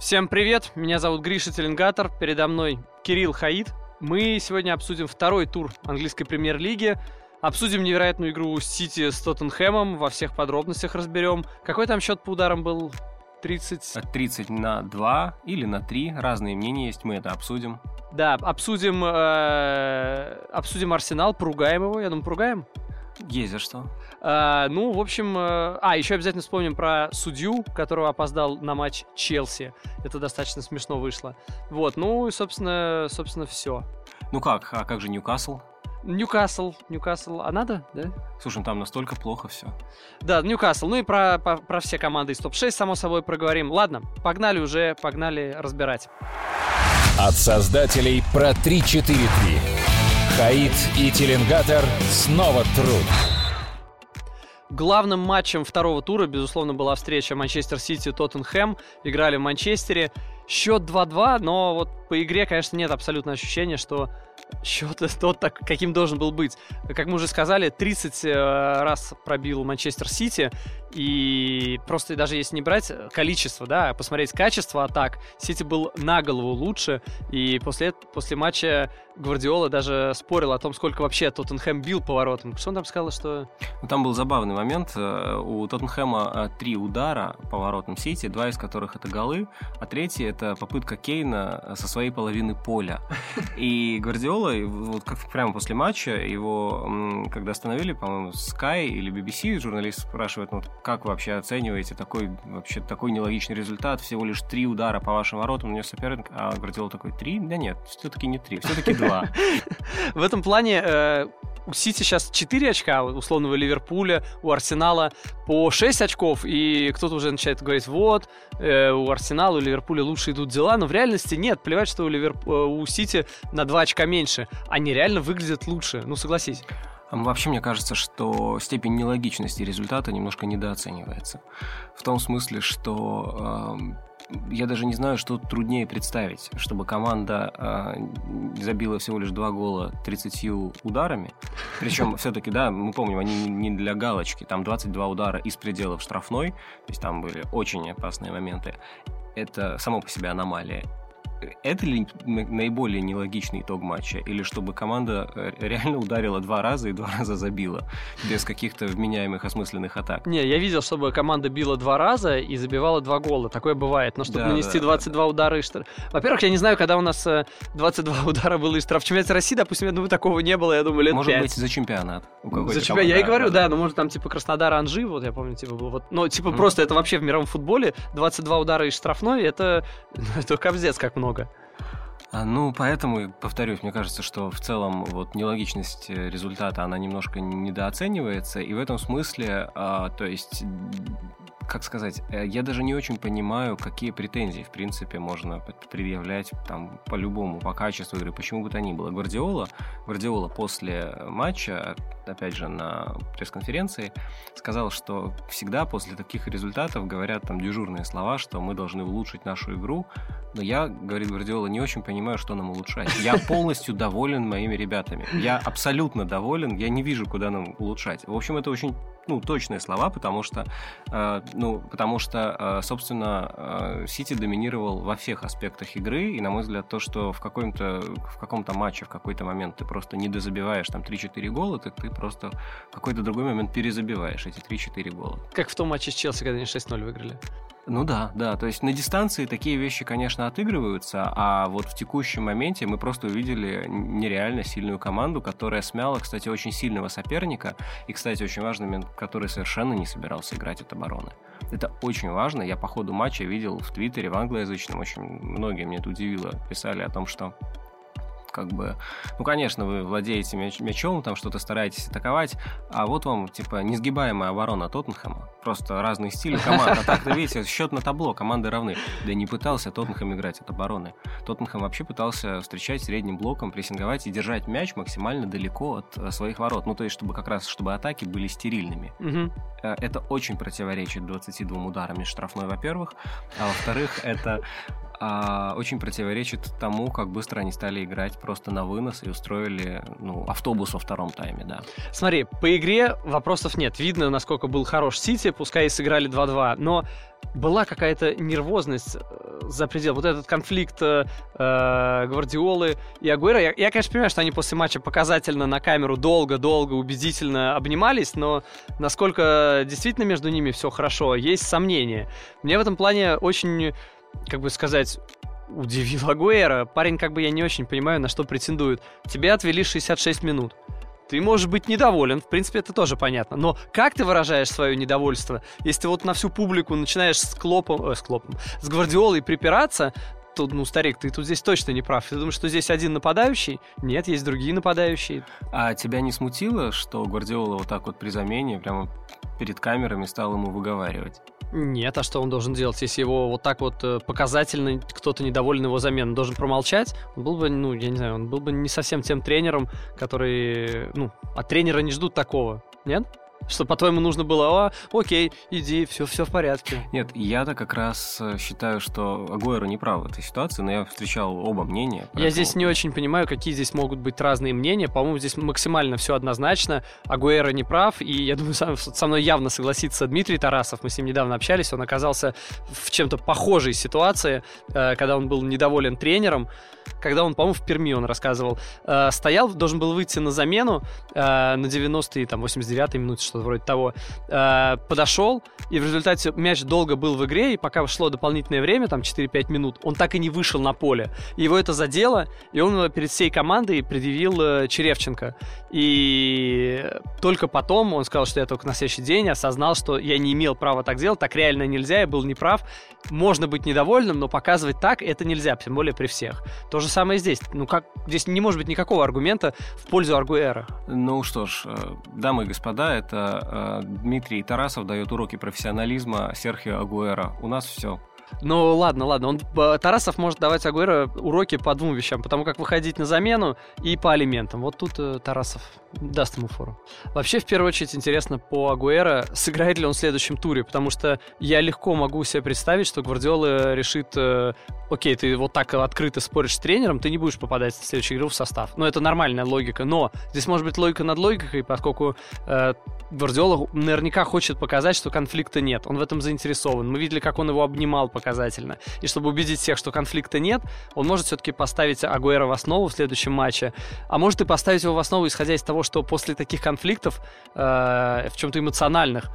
Всем привет, меня зовут Гриша Теленгатор, передо мной Кирилл Хаид. Мы сегодня обсудим второй тур английской премьер-лиги, обсудим невероятную игру Сити с Тоттенхэмом, во всех подробностях разберем. Какой там счет по ударам был? 30... 30 на 2 или на 3, разные мнения есть, мы это обсудим. Да, обсудим, э, обсудим Арсенал, поругаем его, я думаю, поругаем. За что. А, ну, в общем... Э, а, еще обязательно вспомним про судью, которого опоздал на матч Челси. Это достаточно смешно вышло. Вот, ну и, собственно, собственно, все. Ну как, а как же Ньюкасл? Ньюкасл, Ньюкасл, а надо, да? Слушай, ну там настолько плохо все. Да, Ньюкасл. Ну и про, про, про все команды из топ-6, само собой, проговорим. Ладно, погнали уже, погнали разбирать. От создателей про 3-4-3. Хаид и Теленгатор снова труд. Главным матчем второго тура, безусловно, была встреча Манчестер Сити-Тоттенхэм. Играли в Манчестере. Счет 2-2, но вот по игре, конечно, нет абсолютно ощущения, что счет тот, так, каким должен был быть. Как мы уже сказали, 30 э, раз пробил Манчестер Сити, и просто даже если не брать количество, да, а посмотреть качество атак, Сити был на голову лучше, и после, после матча Гвардиола даже спорил о том, сколько вообще Тоттенхэм бил поворотом. Что он там сказал, что... Ну, там был забавный момент. Э, у Тоттенхэма э, три удара поворотом Сити, два из которых это голы, а третий это попытка Кейна со своей половины поля. И Гвардиола, вот как прямо после матча, его, когда остановили, по-моему, Sky или BBC, журналист спрашивает, ну, как вообще оцениваете такой, вообще такой нелогичный результат? Всего лишь три удара по вашим воротам, у него соперник, а Гвардиола такой, три? Да нет, все-таки не три, все-таки два. В этом плане э, у Сити сейчас 4 очка, условного Ливерпуля, у Арсенала по 6 очков, и кто-то уже начинает говорить, вот, э, у Арсенала, у Ливерпуля лучше идут дела, но в реальности нет, плевать, что у, Ливерп... Э, у Сити на 2 очка меньше, они реально выглядят лучше, ну согласись. Вообще, мне кажется, что степень нелогичности результата немножко недооценивается. В том смысле, что э, я даже не знаю, что труднее представить, чтобы команда э, забила всего лишь два гола 30 ударами. Причем, все-таки, да, мы помним, они не для галочки. Там 22 удара из пределов штрафной. То есть там были очень опасные моменты. Это само по себе аномалия это ли наиболее нелогичный итог матча? Или чтобы команда э, реально ударила два раза и два раза забила? Без каких-то вменяемых осмысленных атак? Не, я видел, чтобы команда била два раза и забивала два гола. Такое бывает. Но чтобы да, нанести да, 22 да. удара и штраф... Во-первых, я не знаю, когда у нас 22 э, удара было и штраф. В чемпионате России, допустим, я думаю, такого не было, я думаю, лет Может 5. быть, за чемпионат. За чемпионат, я и говорю, да, да, ну может там типа Краснодар, Анжи, вот я помню, типа был вот. Но типа mm. просто это вообще в мировом футболе 22 удара и штрафной, это, ну, это капздец как много. А, ну, поэтому, повторюсь, мне кажется, что в целом вот нелогичность э, результата, она немножко недооценивается, и в этом смысле, а, то есть как сказать, э, я даже не очень понимаю, какие претензии, в принципе, можно предъявлять там по-любому, по качеству игры, почему бы то ни было. Гвардиола, Гвардиола после матча, опять же, на пресс-конференции, сказал, что всегда после таких результатов говорят там дежурные слова, что мы должны улучшить нашу игру, но я, говорит Гвардиола, не очень понимаю, что нам улучшать. Я полностью доволен моими ребятами. Я абсолютно доволен, я не вижу, куда нам улучшать. В общем, это очень ну, точные слова, потому что, э, ну, потому что, э, собственно, э, Сити доминировал во всех аспектах игры, и, на мой взгляд, то, что в каком-то, в каком-то матче, в какой-то момент ты просто не дозабиваешь там 3-4 гола, так ты просто в какой-то другой момент перезабиваешь эти 3-4 гола. Как в том матче с Челси, когда они 6-0 выиграли. Ну да, да. То есть на дистанции такие вещи, конечно, отыгрываются, а вот в текущем моменте мы просто увидели нереально сильную команду, которая смяла, кстати, очень сильного соперника. И, кстати, очень важный момент, который совершенно не собирался играть от обороны. Это очень важно. Я по ходу матча видел в Твиттере, в англоязычном, очень многие мне это удивило, писали о том, что как бы, ну, конечно, вы владеете мяч, мячом, там что-то стараетесь атаковать, а вот вам, типа, несгибаемая оборона Тоттенхэма. Просто разные стили команд. А так-то, видите, счет на табло, команды равны. Да не пытался Тоттенхэм играть от обороны. Тоттенхэм вообще пытался встречать средним блоком, прессинговать и держать мяч максимально далеко от э, своих ворот. Ну, то есть, чтобы как раз, чтобы атаки были стерильными. Угу. Это очень противоречит 22 ударам из штрафной, во-первых. А во-вторых, это а, очень противоречит тому, как быстро они стали играть просто на вынос и устроили ну, автобус во втором тайме, да. Смотри, по игре вопросов нет. Видно, насколько был хорош Сити, пускай и сыграли 2-2, но была какая-то нервозность э, за предел. Вот этот конфликт э, э, Гвардиолы и Агуэра. Я, я, конечно, понимаю, что они после матча показательно на камеру долго-долго, убедительно обнимались, но насколько действительно между ними все хорошо, есть сомнения. Мне в этом плане очень, как бы сказать, удивил Агуэра. Парень, как бы я не очень понимаю, на что претендует. Тебе отвели 66 минут. Ты можешь быть недоволен, в принципе, это тоже понятно. Но как ты выражаешь свое недовольство? Если ты вот на всю публику начинаешь с Клопом, э, с Клопом, с Гвардиолой припираться, то, ну, старик, ты тут здесь точно не прав. Ты думаешь, что здесь один нападающий? Нет, есть другие нападающие. А тебя не смутило, что Гвардиола вот так вот при замене прямо перед камерами стал ему выговаривать? Нет, а что он должен делать, если его вот так вот э, показательно кто-то недоволен его заменой? Он должен промолчать? Он был бы, ну, я не знаю, он был бы не совсем тем тренером, который, ну, от тренера не ждут такого, нет? Что, по-твоему, нужно было, а, окей, иди, все, все в порядке. Нет, я-то как раз э, считаю, что Агуэро не прав в этой ситуации, но я встречал оба мнения. Поэтому... Я здесь не очень понимаю, какие здесь могут быть разные мнения. По-моему, здесь максимально все однозначно. Агуэро не прав, и я думаю, со, со мной явно согласится Дмитрий Тарасов. Мы с ним недавно общались, он оказался в чем-то похожей ситуации, э, когда он был недоволен тренером когда он, по-моему, в Перми он рассказывал, э, стоял, должен был выйти на замену э, на 90-й, там, 89-й минуте, что-то вроде того, э, подошел, и в результате мяч долго был в игре, и пока шло дополнительное время, там, 4-5 минут, он так и не вышел на поле. Его это задело, и он перед всей командой предъявил э, Черевченко. И только потом он сказал, что я только на следующий день осознал, что я не имел права так делать, так реально нельзя, я был неправ. Можно быть недовольным, но показывать так это нельзя, тем более при всех. То же самое здесь. Ну как, здесь не может быть никакого аргумента в пользу Аргуэра. Ну что ж, э, дамы и господа, это э, Дмитрий Тарасов дает уроки профессионализма Серхио Агуэра. У нас все. Ну ладно, ладно. Он, Тарасов может давать Агуэро уроки по двум вещам. Потому как выходить на замену и по алиментам. Вот тут э, Тарасов даст ему фору. Вообще, в первую очередь, интересно по Агуэро, сыграет ли он в следующем туре. Потому что я легко могу себе представить, что Гвардиола решит э, окей, ты вот так открыто споришь с тренером, ты не будешь попадать в следующую игру в состав. Ну, это нормальная логика. Но здесь может быть логика над логикой, поскольку э, Гвардиола наверняка хочет показать, что конфликта нет. Он в этом заинтересован. Мы видели, как он его обнимал показательно. И чтобы убедить всех, что конфликта нет, он может все-таки поставить Агуэра в основу в следующем матче. А может и поставить его в основу, исходя из того, что после таких конфликтов, э, в чем-то эмоциональных,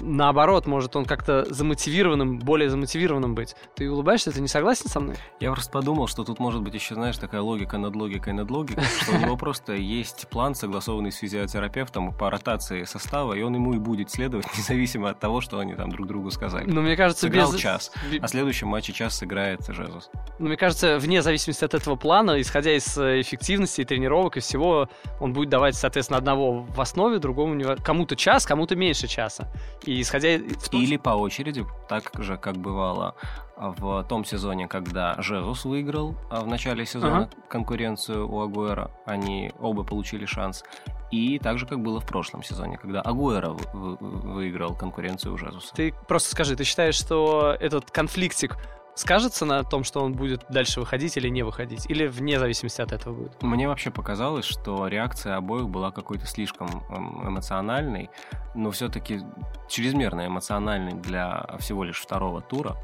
наоборот, может он как-то замотивированным, более замотивированным быть. Ты улыбаешься, ты не согласен со мной? Я просто подумал, что тут может быть еще, знаешь, такая логика над логикой над логикой, что у него просто есть план, согласованный с физиотерапевтом по ротации состава, и он ему и будет следовать, независимо от того, что они там друг другу сказали. Но мне кажется, Сыграл без... час, а в следующем матче час сыграет Жезус. Ну, мне кажется, вне зависимости от этого плана, исходя из э, эффективности, тренировок и всего, он будет давать, соответственно, одного в основе, другому кому-то час, кому-то меньше часа. И исходя... Или по очереди, так же, как бывало в том сезоне, когда Жезус выиграл а в начале сезона ага. конкуренцию у Агуэра, они оба получили шанс. И так же, как было в прошлом сезоне, когда Агуэра выиграл конкуренцию у Жезуса. Ты просто скажи, ты считаешь, что этот конфликтик скажется на том, что он будет дальше выходить или не выходить? Или вне зависимости от этого будет? Мне вообще показалось, что реакция обоих была какой-то слишком эм, эмоциональной, но все-таки чрезмерно эмоциональной для всего лишь второго тура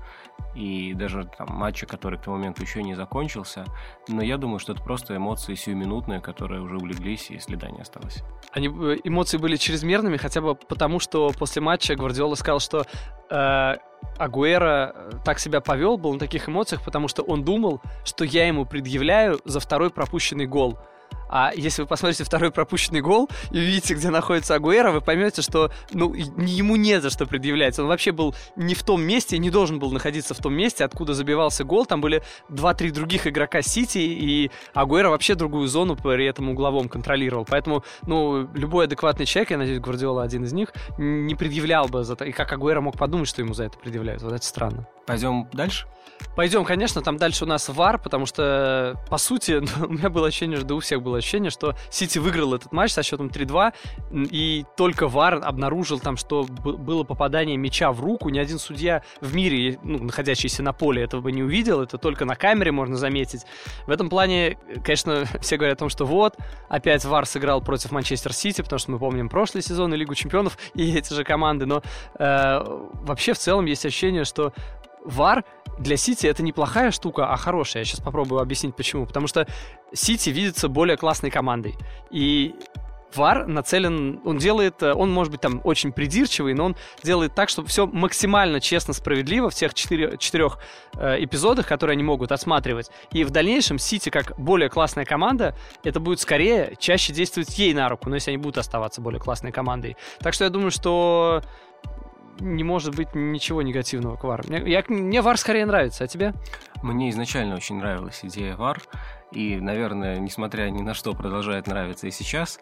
и даже там матча, который к тому моменту еще не закончился. Но я думаю, что это просто эмоции сиюминутные, которые уже улеглись и следа не осталось. Они, э, эмоции были чрезмерными хотя бы потому, что после матча Гвардиола сказал, что э, Агуэра э, так себя повел, был на таких эмоциях, потому что он думал, что я ему предъявляю за второй пропущенный гол. А если вы посмотрите второй пропущенный гол и увидите, где находится Агуэра, вы поймете, что ну, ему не за что предъявлять. Он вообще был не в том месте, не должен был находиться в том месте, откуда забивался гол. Там были 2-3 других игрока Сити, и Агуэра вообще другую зону при этом угловом контролировал. Поэтому, ну, любой адекватный человек, я надеюсь, Гвардиола один из них, не предъявлял бы за это. И как Агуэра мог подумать, что ему за это предъявляют. Вот это странно. Пойдем дальше? Пойдем, конечно, там дальше у нас вар, потому что, по сути, у меня было ощущение, что у всех было ощущение, что Сити выиграл этот матч со счетом 3-2, и только вар обнаружил там, что было попадание мяча в руку. Ни один судья в мире, ну, находящийся на поле, этого бы не увидел, это только на камере можно заметить. В этом плане, конечно, все говорят о том, что вот, опять вар сыграл против Манчестер Сити, потому что мы помним прошлый сезон и Лигу Чемпионов, и эти же команды, но э, вообще в целом есть ощущение, что VAR для Сити это неплохая штука, а хорошая. Я сейчас попробую объяснить почему. Потому что Сити видится более классной командой. И VAR нацелен, он делает, э, он может быть там очень придирчивый, но он делает так, чтобы все максимально честно, справедливо в тех четыре, четырех э, эпизодах, которые они могут отсматривать. И в дальнейшем Сити, как более классная команда, это будет скорее чаще действовать ей на руку, но если они будут оставаться более классной командой. Так что я думаю, что не может быть ничего негативного к VAR. Мне, я, мне VAR скорее нравится, а тебе? Мне изначально очень нравилась идея VAR, и, наверное, несмотря ни на что, продолжает нравиться и сейчас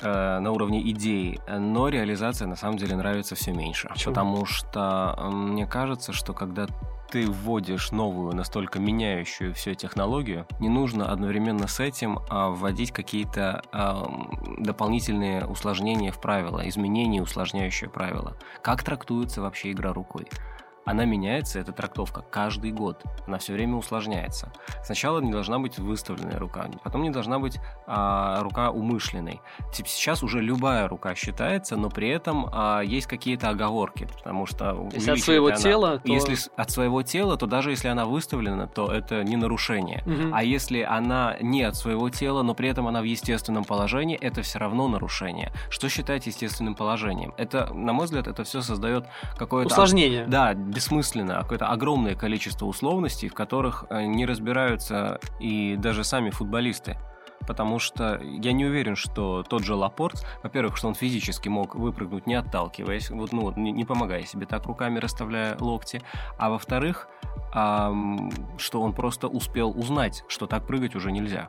э, на уровне идей, но реализация на самом деле нравится все меньше. Почему? Потому что мне кажется, что когда ты вводишь новую, настолько меняющую все технологию, не нужно одновременно с этим а, вводить какие-то а, дополнительные усложнения в правила, изменения, усложняющие правила. Как трактуется вообще игра рукой? Она меняется, эта трактовка, каждый год. Она все время усложняется. Сначала не должна быть выставленная рука, потом не должна быть а, рука умышленной. Сейчас уже любая рука считается, но при этом а, есть какие-то оговорки, потому что... Если от своего она, тела, то... Если от своего тела, то даже если она выставлена, то это не нарушение. Мгм. А если она не от своего тела, но при этом она в естественном положении, это все равно нарушение. Что считать естественным положением? Это, на мой взгляд, это все создает какое-то... Усложнение. Да, бессмысленно, а какое-то огромное количество условностей, в которых э, не разбираются и даже сами футболисты. Потому что я не уверен, что тот же Лапорт, во-первых, что он физически мог выпрыгнуть, не отталкиваясь, вот, ну, не, не помогая себе так руками, расставляя локти. А во-вторых, ам, что он просто успел узнать, что так прыгать уже нельзя.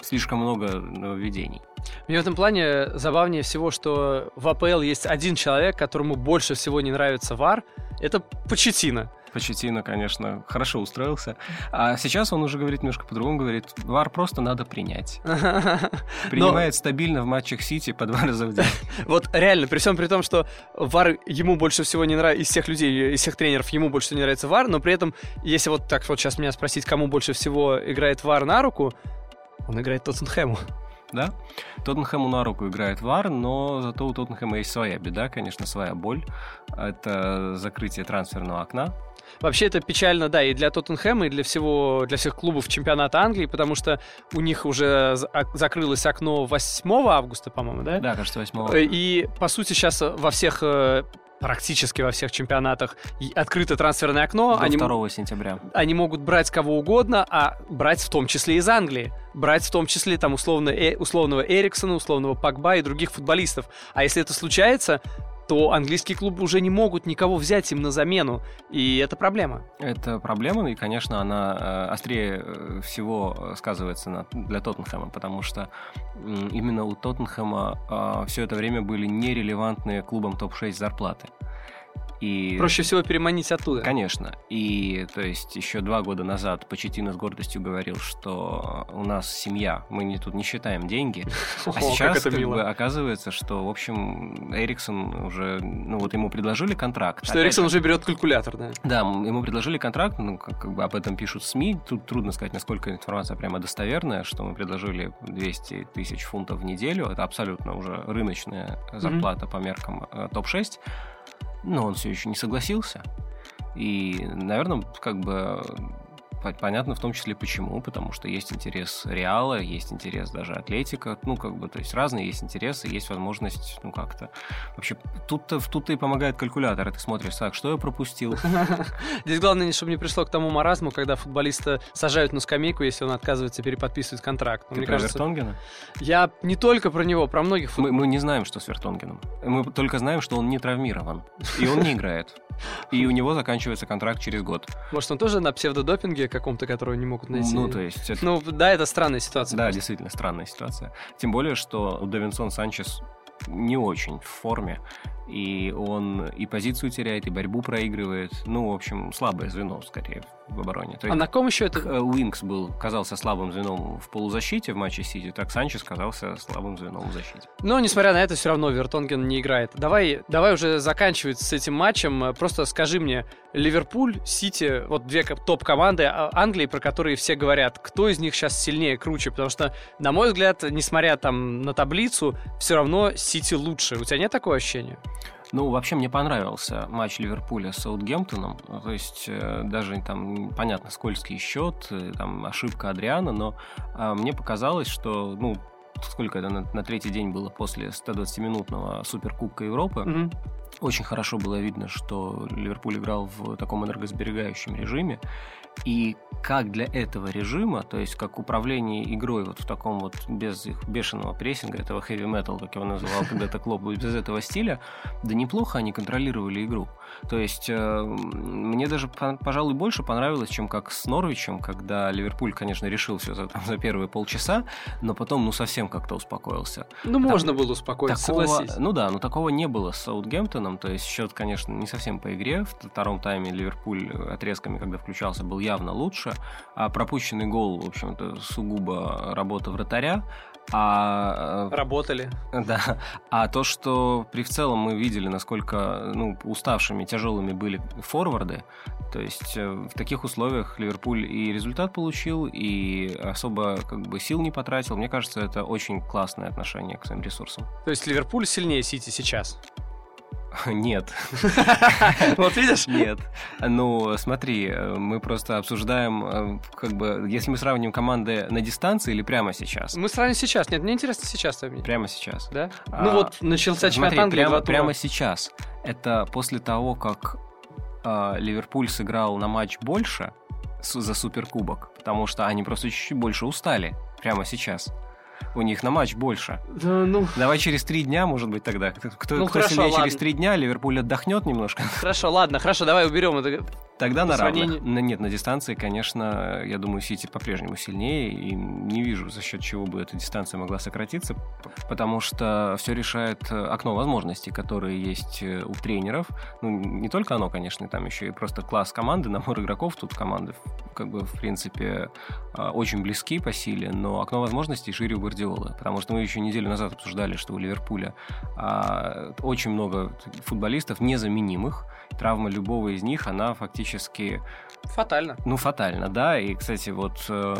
Слишком много нововведений. Мне в этом плане забавнее всего, что в АПЛ есть один человек, которому больше всего не нравится ВАР. Это Почетина. Почетина, конечно, хорошо устроился. А сейчас он уже говорит немножко по-другому, говорит, ВАР просто надо принять. Принимает стабильно в матчах Сити по два раза в день. Вот реально, при всем при том, что ВАР ему больше всего не нравится, из всех людей, из всех тренеров ему больше всего не нравится ВАР, но при этом, если вот так вот сейчас меня спросить, кому больше всего играет ВАР на руку, он играет Тоттенхэму. Да? Тоттенхэму на руку играет ВАР, но зато у Тоттенхэма есть своя беда, конечно, своя боль. Это закрытие трансферного окна. Вообще это печально, да, и для Тоттенхэма, и для всего, для всех клубов чемпионата Англии, потому что у них уже ок- закрылось окно 8 августа, по-моему, да? Да, кажется, 8 Э, И, по сути, сейчас во всех, э, практически во всех чемпионатах открыто трансферное окно. до Они, 2 сентября. они могут брать кого угодно, а брать в том числе из Англии. Брать в том числе там условно, э- условного Эриксона, условного Пакба и других футболистов. А если это случается, то английские клубы уже не могут никого взять им на замену. И это проблема. Это проблема, и, конечно, она э, острее э, всего э, сказывается на- для Тоттенхэма, потому что именно у Тоттенхэма все это время были нерелевантные клубам топ-6 зарплаты. И Проще всего переманить оттуда. Конечно. И то есть еще два года назад Почетина с гордостью говорил, что у нас семья, мы не, тут не считаем деньги. А сейчас как бы оказывается, что, в общем, Эриксон уже, ну вот ему предложили контракт. Что Эриксон же, уже берет калькулятор, да. Да, ему предложили контракт, ну, как, как бы об этом пишут СМИ. Тут трудно сказать, насколько информация прямо достоверная, что мы предложили 200 тысяч фунтов в неделю. Это абсолютно уже рыночная зарплата по меркам э, топ-6. Но он все еще не согласился. И, наверное, как бы понятно в том числе почему, потому что есть интерес Реала, есть интерес даже Атлетика, ну, как бы, то есть разные есть интересы, есть возможность, ну, как-то... Вообще, тут-то, тут-то и помогает калькулятор, и ты смотришь, так, что я пропустил, Здесь главное, чтобы не пришло к тому маразму, когда футболиста сажают на скамейку, если он отказывается переподписывать контракт. Но Ты про Вертонгена? я не только про него, про многих футболистов. мы не знаем, что с Вертонгеном. Мы только знаем, что он не травмирован. И он не играет. И у него заканчивается контракт через год. Может, он тоже на псевдодопинге каком-то, которого не могут найти? Ну, то есть... это- Ну, да, это странная ситуация. Да, просто. действительно странная ситуация. Тем более, что Давинсон Санчес не очень в форме. И он и позицию теряет, и борьбу проигрывает. Ну, в общем, слабое звено, скорее, в обороне. То А есть, на ком еще это? Уинкс был, казался слабым звеном в полузащите в матче Сити, так Санчес казался слабым звеном в защите. Но, несмотря на это, все равно Вертонген не играет. Давай, давай уже заканчивать с этим матчем. Просто скажи мне, Ливерпуль, Сити, вот две ко- топ-команды а- Англии, про которые все говорят, кто из них сейчас сильнее, круче? Потому что, на мой взгляд, несмотря там на таблицу, все равно Сити лучше. У тебя нет такого ощущения? Ну, вообще мне понравился матч Ливерпуля с Саутгемптоном. То есть э, даже там понятно скользкий счет, э, там ошибка Адриана, но э, мне показалось, что ну сколько это на, на третий день было после 120-минутного Суперкубка Европы. Mm-hmm. Очень хорошо было видно, что Ливерпуль играл в таком энергосберегающем режиме. И как для этого режима, то есть как управление игрой вот в таком вот без их бешеного прессинга, этого heavy metal, как его называл когда-то Клоп, без этого стиля, да неплохо они контролировали игру. То есть э, мне даже, пожалуй, больше понравилось, чем как с Норвичем, когда Ливерпуль, конечно, решил все за, там, за первые полчаса, но потом, ну, совсем как-то успокоился. Ну, там можно было успокоиться, такого, согласись. Ну да, но такого не было с Саутгемптоном, то есть счет, конечно, не совсем по игре. В втором тайме Ливерпуль отрезками, когда включался, был явно лучше, а пропущенный гол, в общем-то, сугубо работа вратаря. А, э, Работали. Да. А то, что при в целом мы видели, насколько ну, уставшими, тяжелыми были форварды, то есть э, в таких условиях Ливерпуль и результат получил, и особо как бы сил не потратил. Мне кажется, это очень классное отношение к своим ресурсам. То есть Ливерпуль сильнее Сити сейчас? Нет. Вот видишь? Нет. Ну, смотри, мы просто обсуждаем, э, как бы, если мы сравним команды на дистанции или прямо сейчас? Мы сравним сейчас. Нет, мне интересно сейчас. Прямо сейчас. Да? А, ну вот, начался чемпионат Англии. Прямо, сейчас. Это после того, как э, Ливерпуль сыграл на матч больше за Суперкубок, потому что они просто чуть-чуть больше устали прямо сейчас у них на матч больше. Да, ну... Давай через три дня, может быть, тогда. Кто, ну, кто хорошо, сильнее ладно. через три дня, Ливерпуль отдохнет немножко. Хорошо, ладно, хорошо, давай уберем это Тогда на равных. Нет, на дистанции, конечно, я думаю, Сити по-прежнему сильнее, и не вижу, за счет чего бы эта дистанция могла сократиться, потому что все решает э, окно возможностей, которые есть э, у тренеров. Ну, не только оно, конечно, там еще и просто класс команды, набор игроков тут команды, как бы, в принципе, а, очень близки по силе, но окно возможностей шире у Гвардиолы, потому что мы еще неделю назад обсуждали, что у Ливерпуля а, очень много футболистов незаменимых, травма любого из них, она фактически... Фатально. Ну, фатально, да. И, кстати, вот э,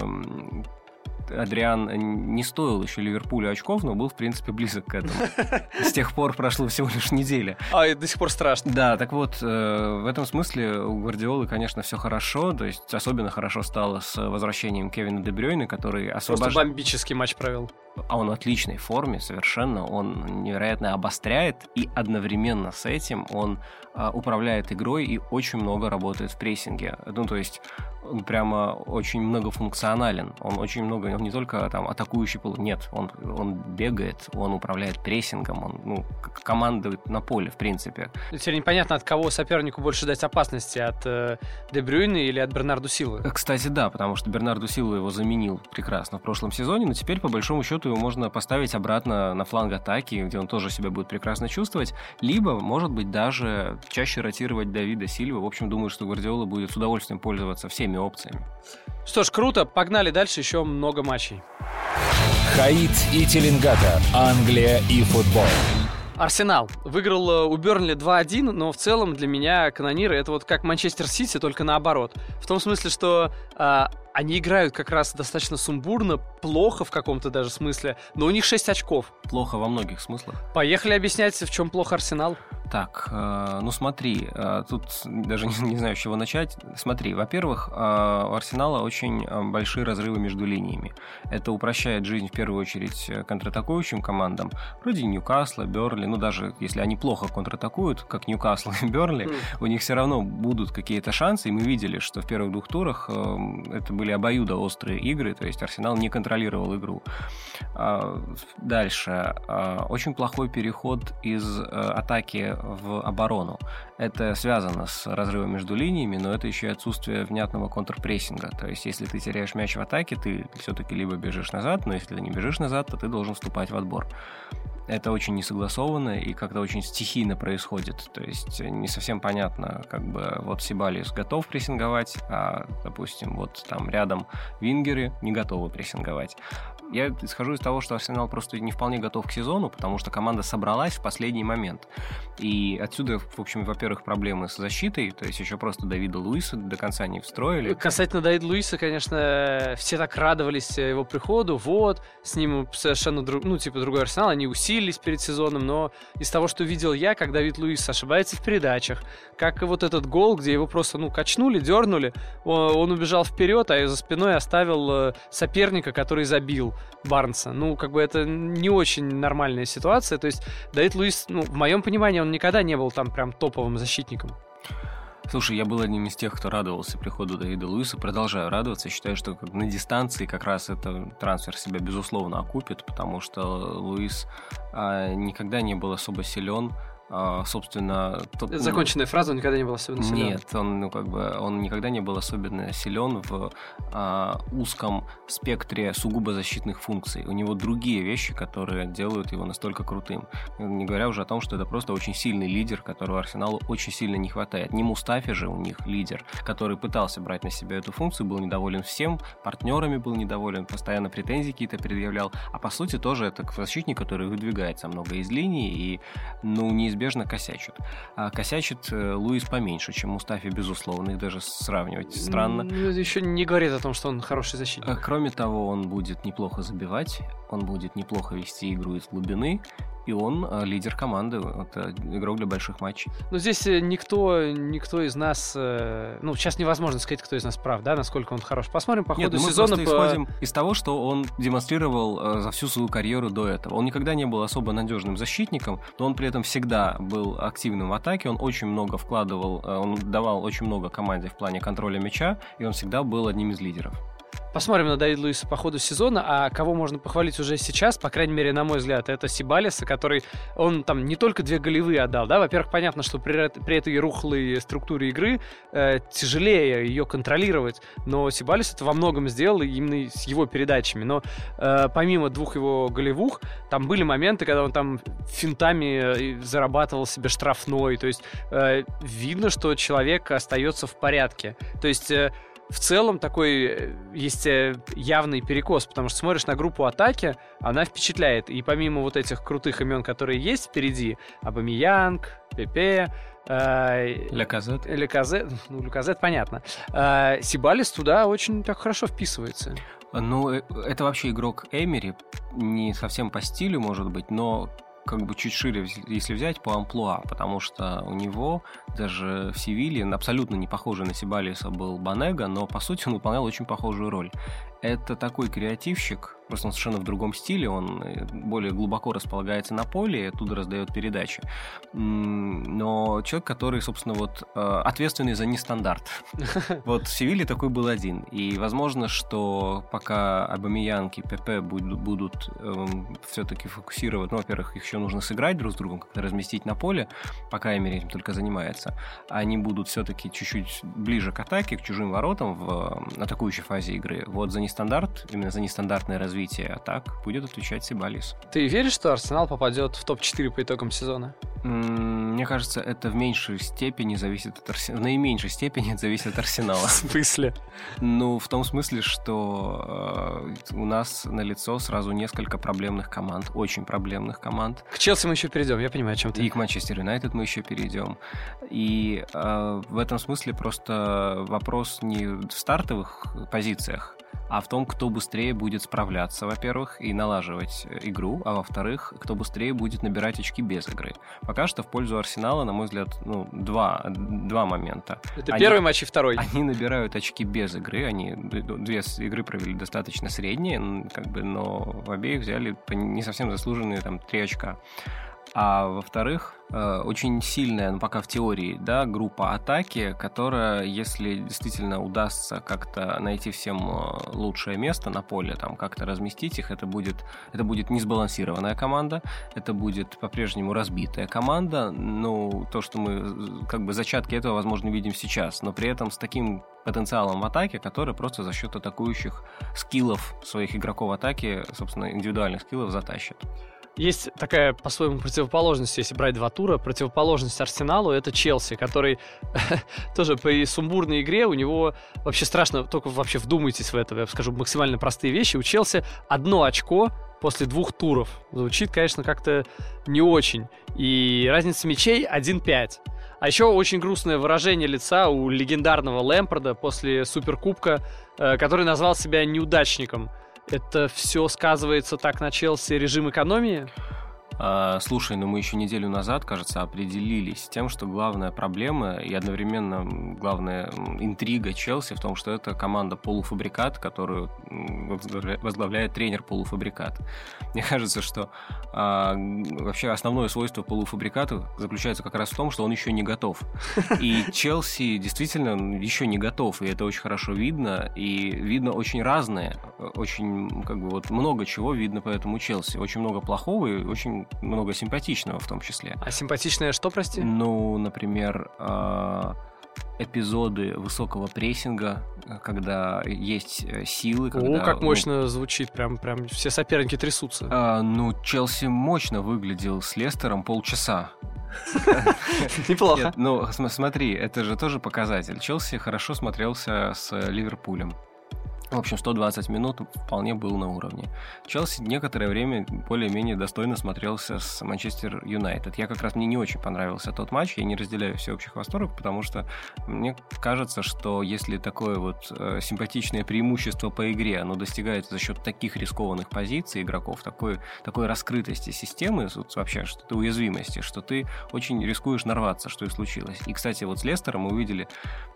Адриан не стоил еще Ливерпулю очков, но был, в принципе, близок к этому. С тех пор прошло всего лишь неделя. А, и до сих пор страшно. Да, так вот, э, в этом смысле у Гвардиолы, конечно, все хорошо, то есть особенно хорошо стало с возвращением Кевина Дебрёйна, который освобождает... Просто бомбический матч провел. А он в отличной форме совершенно, он невероятно обостряет, и одновременно с этим он управляет игрой и очень много работает в прессинге. Ну, то есть он прямо очень многофункционален. Он очень много, он не только там атакующий пол, нет, он, он бегает, он управляет прессингом, он ну, командует на поле, в принципе. Теперь непонятно, от кого сопернику больше дать опасности, от э, Дебрюйна или от Бернарду Силы. Кстати, да, потому что Бернарду Силу его заменил прекрасно в прошлом сезоне, но теперь, по большому счету, его можно поставить обратно на фланг атаки, где он тоже себя будет прекрасно чувствовать, либо, может быть, даже чаще ротировать Давида Сильва. В общем, думаю, что Гвардиола будет с удовольствием пользоваться всеми опциями. Что ж, круто, погнали дальше, еще много матчей. Хаид и Теленгата, Англия и футбол. Арсенал выиграл э, у Бернли 2-1, но в целом для меня канониры это вот как Манчестер Сити, только наоборот. В том смысле, что э, они играют как раз достаточно сумбурно, плохо в каком-то даже смысле, но у них 6 очков. Плохо во многих смыслах. Поехали объяснять, в чем плохо Арсенал. Так, э, ну смотри, э, тут даже не, знаю, с чего начать. Смотри, во-первых, э, у Арсенала очень большие разрывы между линиями. Это упрощает жизнь в первую очередь контратакующим командам, вроде Ньюкасла, Берли. Ну даже если они плохо контратакуют, как Ньюкасл и Берли, mm. у них все равно будут какие-то шансы. И мы видели, что в первых двух турах это были обоюдоострые игры, то есть Арсенал не контролировал игру. А, дальше. А, очень плохой переход из атаки в оборону. Это связано с разрывом между линиями, но это еще и отсутствие внятного контрпрессинга. То есть, если ты теряешь мяч в атаке, ты все-таки либо бежишь назад, но если ты не бежишь назад, то ты должен вступать в отбор. Это очень несогласованно и как-то очень стихийно происходит. То есть не совсем понятно, как бы вот Сибалис готов прессинговать, а, допустим, вот там рядом вингеры не готовы прессинговать. Я исхожу из того, что Арсенал просто не вполне готов к сезону, потому что команда собралась в последний момент. И отсюда, в общем, во-первых, проблемы с защитой, то есть еще просто Давида Луиса до конца не встроили. Касательно Давида Луиса, конечно, все так радовались его приходу, вот, с ним совершенно друг, ну, типа другой Арсенал, они усилили удивились перед сезоном, но из того, что видел я, как Давид Луис ошибается в передачах, как вот этот гол, где его просто, ну, качнули, дернули, он, он убежал вперед, а за спиной оставил э, соперника, который забил Барнса. Ну, как бы это не очень нормальная ситуация, то есть Давид Луис, ну, в моем понимании, он никогда не был там прям топовым защитником. Слушай, я был одним из тех, кто радовался приходу Давида Луиса, продолжаю радоваться. Считаю, что на дистанции как раз это трансфер себя безусловно окупит, потому что Луис а, никогда не был особо силен собственно... Тот, Законченная фраза, он никогда не был особенно силен. Нет, он, ну, как бы, он никогда не был особенно силен в а, узком спектре сугубо защитных функций. У него другие вещи, которые делают его настолько крутым. Не говоря уже о том, что это просто очень сильный лидер, которого Арсеналу очень сильно не хватает. Не Мустафи же у них лидер, который пытался брать на себя эту функцию, был недоволен всем, партнерами был недоволен, постоянно претензии какие-то предъявлял. А по сути тоже это защитник, который выдвигается много из линии и, ну, неизбежно неизбежно косячат. А косячит э, Луис поменьше, чем Мустафи, безусловно. Их даже сравнивать странно. Ну, еще не говорит о том, что он хороший защитник. А, кроме того, он будет неплохо забивать, он будет неплохо вести игру из глубины, и он э, лидер команды, это игрок для больших матчей. Но здесь э, никто, никто из нас, э, ну, сейчас невозможно сказать, кто из нас прав, да, насколько он хорош. Посмотрим по ходу Нет, ну, сезона. Мы по... исходим из того, что он демонстрировал за всю свою карьеру до этого. Он никогда не был особо надежным защитником, но он при этом всегда был активным в атаке, он очень много вкладывал, он давал очень много команде в плане контроля мяча, и он всегда был одним из лидеров. Посмотрим на Давида Луиса по ходу сезона, а кого можно похвалить уже сейчас, по крайней мере, на мой взгляд, это Сибалиса, который, он там не только две голевые отдал, да, во-первых, понятно, что при, при этой рухлой структуре игры э, тяжелее ее контролировать, но Сибалис это во многом сделал именно с его передачами, но э, помимо двух его голевух, там были моменты, когда он там финтами э, зарабатывал себе штрафной, то есть э, видно, что человек остается в порядке, то есть э, в целом такой э, есть э, явный перекос, потому что смотришь на группу атаки, она впечатляет. И помимо вот этих крутых имен, которые есть впереди, Абамиянг, Пепе, э, Леказет. Леказет, ну, Леказет, понятно. Сибалис туда очень так хорошо вписывается. Ну, это вообще игрок Эмери, не совсем по стилю, может быть, но как бы чуть шире, если взять, по амплуа, потому что у него даже в Севиле абсолютно не похожий на Сибалиса был Банега, но по сути он выполнял очень похожую роль. Это такой креативщик, просто он совершенно в другом стиле, он э, более глубоко располагается на поле и оттуда раздает передачи. Но человек, который, собственно, вот э, ответственный за нестандарт. Вот в Севиле такой был один. И возможно, что пока Абамиянки и ПП будут эм, все-таки фокусировать, ну, во-первых, их еще нужно сыграть друг с другом, как-то разместить на поле, пока Эмери этим только занимается, они будут все-таки чуть-чуть ближе к атаке, к чужим воротам в э, атакующей фазе игры. Вот за нестандарт, именно за нестандартное развитие атак будет отвечать Сибалис. Ты веришь, что Арсенал попадет в топ-4 по итогам сезона? Мне кажется, это в меньшей степени зависит от Арсенала. В наименьшей степени это зависит от Арсенала. В смысле? Ну, в том смысле, что э, у нас на лицо сразу несколько проблемных команд, очень проблемных команд. К Челси мы еще перейдем, я понимаю, о чем ты. И к Манчестер Юнайтед мы еще перейдем. И э, в этом смысле просто вопрос не в стартовых позициях, а в том, кто быстрее будет справляться, во-первых, и налаживать э, игру, а во-вторых, кто быстрее будет набирать очки без игры. Пока что в пользу Арсенала, на мой взгляд, ну, два, два момента. Это они, первый матч и второй. Они набирают очки без игры, они две игры провели достаточно средние, как бы, но в обеих взяли не совсем заслуженные там три очка. А во-вторых, э, очень сильная, ну пока в теории, да, группа атаки, которая, если действительно удастся как-то найти всем э, лучшее место на поле, там как-то разместить их, это будет, это будет несбалансированная команда, это будет по-прежнему разбитая команда. Ну, то, что мы как бы зачатки этого, возможно, видим сейчас, но при этом с таким потенциалом в атаке, который просто за счет атакующих скиллов своих игроков атаки, собственно, индивидуальных скиллов затащит. Есть такая, по-своему, противоположность, если брать два тура. Противоположность Арсеналу — это Челси, который тоже при сумбурной игре у него вообще страшно, только вообще вдумайтесь в это, я скажу максимально простые вещи. У Челси одно очко после двух туров. Звучит, конечно, как-то не очень. И разница мячей 1-5. А еще очень грустное выражение лица у легендарного Лэмпорда после Суперкубка, э, который назвал себя неудачником. Это все сказывается так на Челси режим экономии? А, слушай, ну мы еще неделю назад, кажется, определились с тем, что главная проблема и одновременно главная интрига Челси в том, что это команда полуфабрикат, которую возглавляет тренер полуфабрикат. Мне кажется, что а, вообще основное свойство полуфабриката заключается как раз в том, что он еще не готов. И Челси действительно еще не готов, и это очень хорошо видно, и видно очень разное, очень как бы вот много чего видно по этому Челси, очень много плохого и очень много симпатичного в том числе. А симпатичное что, прости? Ну, например, а, эпизоды высокого прессинга, когда есть э, силы. Когда, О, как ну, мощно ну, звучит, прям, прям все соперники трясутся. А, ну, Челси мощно выглядел с Лестером полчаса. Неплохо. ну, смотри, это же тоже показатель. Челси хорошо смотрелся с Ливерпулем. В общем, 120 минут вполне был на уровне. Челси некоторое время более-менее достойно смотрелся с Манчестер Юнайтед. Я как раз мне не очень понравился тот матч, я не разделяю всеобщих восторгов, потому что мне кажется, что если такое вот э, симпатичное преимущество по игре, оно достигается за счет таких рискованных позиций игроков, такой, такой раскрытости системы, вот вообще что-то уязвимости, что ты очень рискуешь нарваться, что и случилось. И, кстати, вот с Лестером мы увидели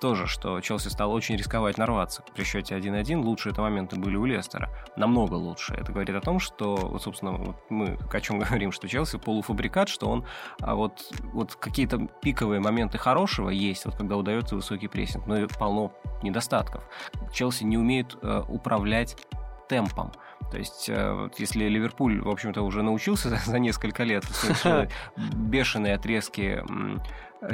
тоже, что Челси стал очень рисковать нарваться при счете 1-1, лучшие это моменты были у Лестера. Намного лучше. Это говорит о том, что, вот, собственно, вот мы о чем говорим, что Челси полуфабрикат, что он а вот, вот какие-то пиковые моменты хорошего есть, вот когда удается высокий прессинг, но полно недостатков. Челси не умеет э, управлять темпом. То есть, э, если Ливерпуль, в общем-то, уже научился за несколько лет бешеные отрезки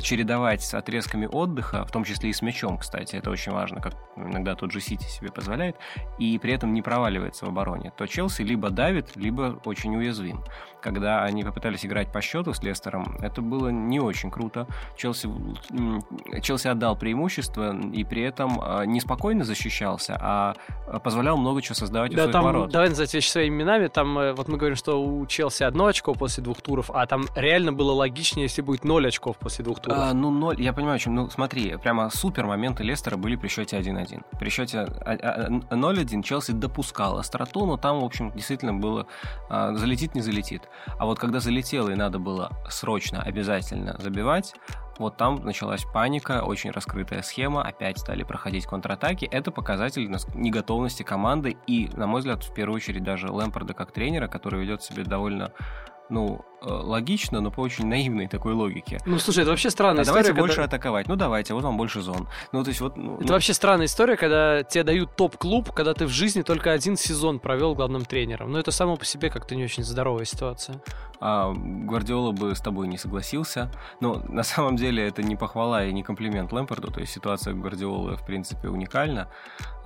чередовать с отрезками отдыха, в том числе и с мячом, кстати, это очень важно, как иногда тот же Сити себе позволяет, и при этом не проваливается в обороне, то Челси либо давит, либо очень уязвим. Когда они попытались играть по счету с Лестером, это было не очень круто. Челси, Челси отдал преимущество и при этом а, не спокойно защищался, а позволял много чего создавать да, у там, ворот. Давай называть вещи своими именами. Там, э, вот мы говорим, что у Челси одно очко после двух туров, а там реально было логичнее, если будет ноль очков после двух туров. А, ну, ноль, я понимаю, чем. Ну, смотри, прямо супер моменты Лестера были при счете 1-1. При счете 0-1 а, а, Челси допускал остроту, но там, в общем, действительно было а, залетит, не залетит. А вот когда залетело и надо было срочно, обязательно забивать, вот там началась паника, очень раскрытая схема, опять стали проходить контратаки. Это показатель неготовности команды и, на мой взгляд, в первую очередь даже Лэмпорда как тренера, который ведет себя довольно ну, логично, но по очень наивной такой логике. Ну, слушай, это вообще странная а история. Давайте когда... больше атаковать. Ну, давайте, вот вам больше зон. Ну, то есть вот... Ну, это ну... вообще странная история, когда тебе дают топ-клуб, когда ты в жизни только один сезон провел главным тренером. Но это само по себе как-то не очень здоровая ситуация. А Гвардиола бы с тобой не согласился. Но на самом деле это не похвала и не комплимент Лэмпорду. То есть ситуация Гвардиолы, в принципе, уникальна.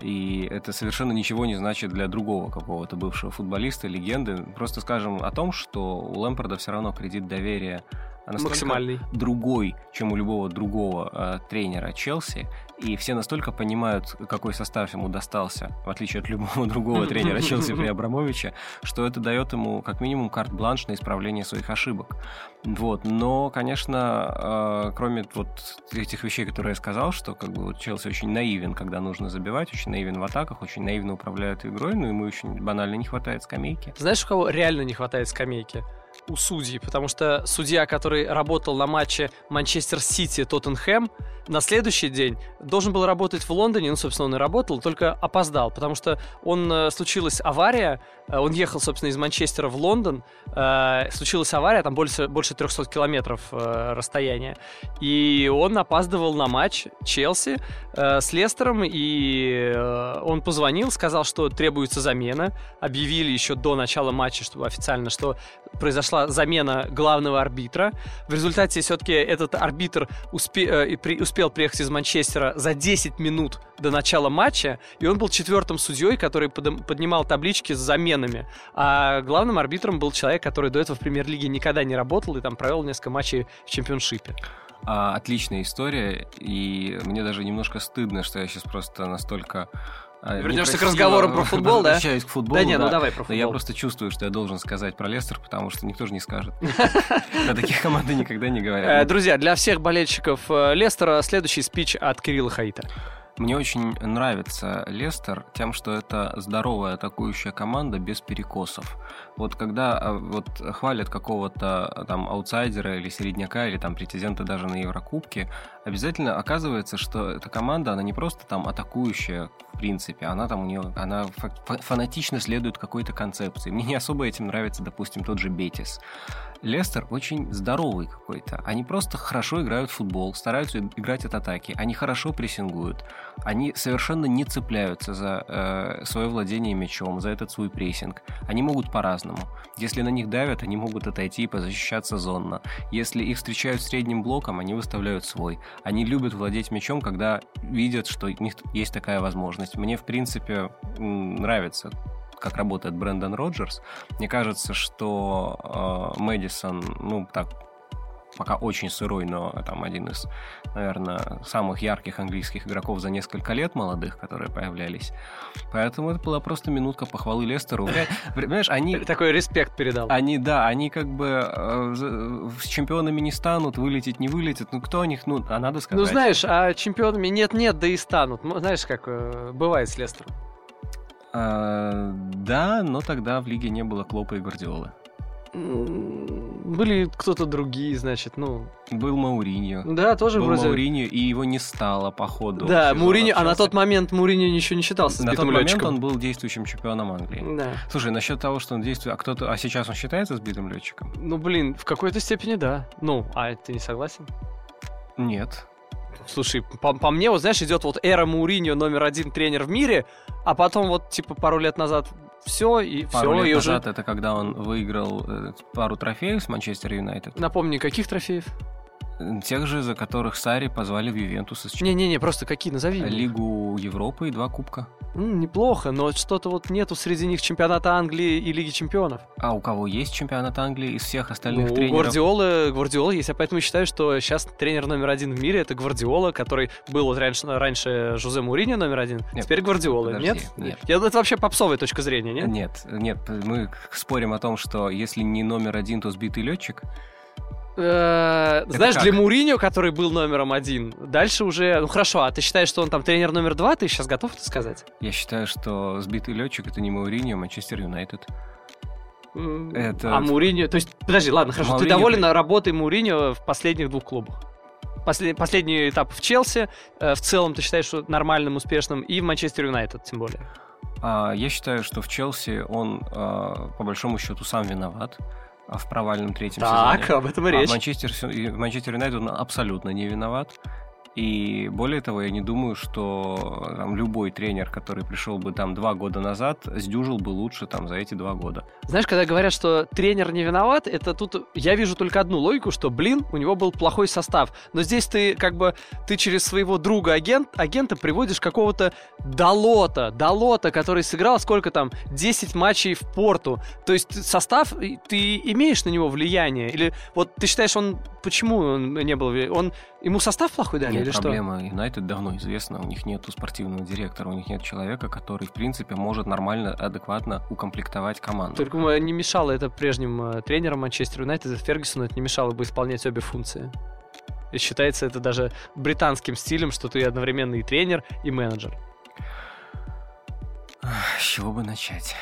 И это совершенно ничего не значит для другого какого-то бывшего футболиста, легенды. Просто скажем о том, что у Лэмпорда все равно кредит доверия максимальный другой, чем у любого другого э, тренера Челси, и все настолько понимают, какой состав ему достался, в отличие от любого другого тренера Челси при Абрамовиче, что это дает ему как минимум карт-бланш на исправление своих ошибок. Вот, но, конечно, э, кроме вот этих вещей, которые я сказал, что как бы Челси очень наивен, когда нужно забивать, очень наивен в атаках, очень наивно управляет игрой, но ему очень банально не хватает скамейки. Знаешь, у кого реально не хватает скамейки? У судей, потому что судья, который работал на матче Манчестер Сити Тоттенхэм, на следующий день должен был работать в Лондоне, ну, собственно, он и работал, только опоздал, потому что он э, случилась авария, он ехал, собственно, из Манчестера в Лондон, э, случилась авария, там больше, больше 300 километров э, расстояния, и он опаздывал на матч Челси э, с Лестером, и э, он позвонил, сказал, что требуется замена, объявили еще до начала матча, чтобы официально, что произошла замена главного арбитра, в результате все-таки этот арбитр успе, э, успел приехать из Манчестера за 10 минут до начала матча, и он был четвертым судьей, который под, поднимал таблички с заменами. А главным арбитром был человек, который до этого в премьер-лиге никогда не работал и там провел несколько матчей в чемпионшипе. А, отличная история, и мне даже немножко стыдно, что я сейчас просто настолько а, Вернешься к разговору про футбол, да? Возвращаюсь к футболу, да. не, ну давай про футбол. Но я просто чувствую, что я должен сказать про Лестер, потому что никто же не скажет. Про таких команды никогда не говорят. Э, друзья, для всех болельщиков э, Лестера следующий спич от Кирилла Хаита. Мне очень нравится Лестер тем, что это здоровая атакующая команда без перекосов. Вот когда а, вот хвалят какого-то а, там аутсайдера или середняка, или там претендента даже на Еврокубки, обязательно оказывается, что эта команда, она не просто там атакующая, в принципе, она там у нее, она фанатично следует какой-то концепции. Мне не особо этим нравится, допустим, тот же Бетис. Лестер очень здоровый какой-то. Они просто хорошо играют в футбол, стараются играть от атаки. Они хорошо прессингуют. Они совершенно не цепляются за э, свое владение мячом, за этот свой прессинг. Они могут по-разному. Если на них давят, они могут отойти и позащищаться зонно. Если их встречают средним блоком, они выставляют свой. Они любят владеть мячом, когда видят, что у них есть такая возможность. Мне, в принципе, нравится как работает Брэндон Роджерс. Мне кажется, что э, Мэдисон, ну, так, пока очень сырой, но там один из, наверное, самых ярких английских игроков за несколько лет молодых, которые появлялись. Поэтому это была просто минутка похвалы Лестеру. Понимаешь, они... Такой респект передал. Они, да, они как бы э, с чемпионами не станут, вылететь не вылетят. Ну, кто о них, ну, а надо сказать. Ну, знаешь, а чемпионами нет-нет, да и станут. Знаешь, как э, бывает с Лестером. А, да, но тогда в лиге не было Клопа и Гвардиолы. Были кто-то другие, значит, ну... Был Мауриньо. Да, тоже Был вроде... Мауриньо, и его не стало по ходу. Да, Мауриньо, а на тот момент Мауриньо ничего не считался На тот летчиком. момент он был действующим чемпионом Англии. Да. Слушай, насчет того, что он действует... А кто-то... А сейчас он считается сбитым летчиком? Ну, блин, в какой-то степени да. Ну, а ты не согласен? Нет. Слушай, по, по мне, вот знаешь, идет вот эра Мауриньо номер один тренер в мире, а потом вот типа пару лет назад все и пару все лет и назад уже. это когда он выиграл э, пару трофеев с Манчестер Юнайтед. Напомни, каких трофеев? Тех же, за которых Сари позвали в Ювентус. из Не-не-не, просто какие, назови. мне. Лигу Европы и два кубка. М, неплохо, но что-то вот нету среди них чемпионата Англии и Лиги Чемпионов. А у кого есть чемпионат Англии из всех остальных Ну, у тренеров? Гвардиолы, Гвардиола есть, я поэтому считаю, что сейчас тренер номер один в мире это Гвардиола, который был вот раньше, раньше Жозе Мourinho номер один, Нет, теперь Гвардиола, подожди, нет? нет. Я, это вообще попсовая точка зрения, нет? Нет, нет, мы спорим о том, что если не номер один, то сбитый летчик. Э, Знаешь, для Муриньо, который был номером один, дальше уже... Ну хорошо, а ты считаешь, что он там тренер номер два? Ты сейчас готов это сказать? Я считаю, что сбитый летчик это не Мауриньо, а Манчестер Юнайтед. Это- А Муриньо... То есть, подожди, ладно, хорошо. Ты Мауриньо- доволен работой Муриньо в последних двух клубах? Послед- Последний этап в Челси, э, в целом ты считаешь, что нормальным, успешным, и в Манчестер Юнайтед тем более. А, я считаю, что в Челси он а, по большому счету сам виноват в провальном третьем Так, сезоне. об этом и А речь. Манчестер, в Манчестер Юнайтед абсолютно не виноват. И более того, я не думаю, что э, там, любой тренер, который пришел бы там два года назад, сдюжил бы лучше там за эти два года. Знаешь, когда говорят, что тренер не виноват, это тут я вижу только одну логику, что, блин, у него был плохой состав. Но здесь ты как бы ты через своего друга агент, агента приводишь какого-то Далота, Далота, который сыграл сколько там 10 матчей в Порту. То есть состав ты имеешь на него влияние или вот ты считаешь он почему он не был он ему состав плохой дали Или что? проблема Юнайтед давно известна. У них нет спортивного директора, у них нет человека, который, в принципе, может нормально, адекватно укомплектовать команду. Только не мешало это прежним э, тренерам Манчестер Юнайтед, Фергюсону это не мешало бы исполнять обе функции. И считается это даже британским стилем, что ты одновременно и тренер, и менеджер. С чего бы начать?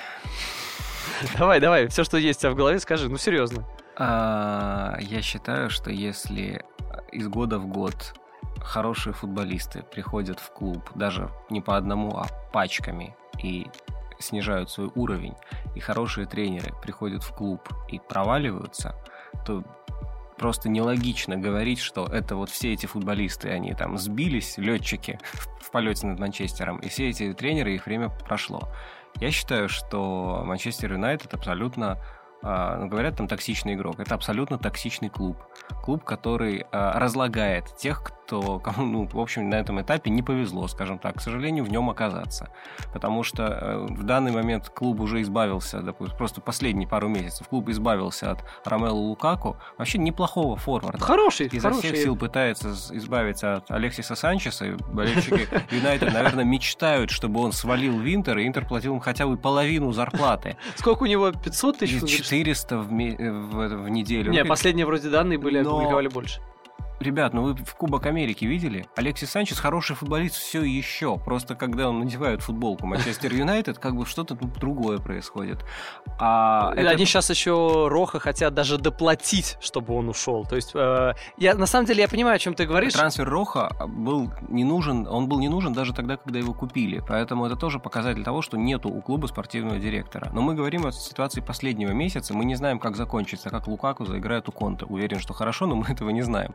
Давай, давай, все, что есть у тебя в голове, скажи, ну серьезно. А, я считаю, что если из года в год хорошие футболисты приходят в клуб, даже не по одному, а пачками, и снижают свой уровень, и хорошие тренеры приходят в клуб и проваливаются, то просто нелогично говорить, что это вот все эти футболисты, они там сбились, летчики в, полете над Манчестером, и все эти тренеры, их время прошло. Я считаю, что Манчестер Юнайтед абсолютно а, ну, говорят там токсичный игрок. Это абсолютно токсичный клуб. Клуб, который а, разлагает тех, кто, кому, ну, в общем, на этом этапе не повезло, скажем так, к сожалению, в нем оказаться. Потому что э, в данный момент клуб уже избавился, допустим, просто последние пару месяцев клуб избавился от Ромело Лукаку, вообще неплохого форварда. Хороший, Изо хороший. всех сил пытается избавиться от Алексиса Санчеса, и болельщики Юнайтед, наверное, мечтают, чтобы он свалил в Интер, и Интер платил им хотя бы половину зарплаты. Сколько у него? 500 тысяч? Или вы говоришь? 400 в, ме- в, в неделю. Не, последние вроде данные были, опубликовали больше. Ребят, ну вы в Кубок Америки видели? Алексис Санчес хороший футболист все еще. Просто когда он надевает футболку Манчестер Юнайтед, как бы что-то другое происходит. А это... Они сейчас еще Роха хотят даже доплатить, чтобы он ушел. То есть, э, я на самом деле я понимаю, о чем ты говоришь. Трансфер Роха был не нужен, он был не нужен даже тогда, когда его купили. Поэтому это тоже показатель того, что нету у клуба спортивного директора. Но мы говорим о ситуации последнего месяца, мы не знаем, как закончится, как Лукаку заиграет у Конта. Уверен, что хорошо, но мы этого не знаем.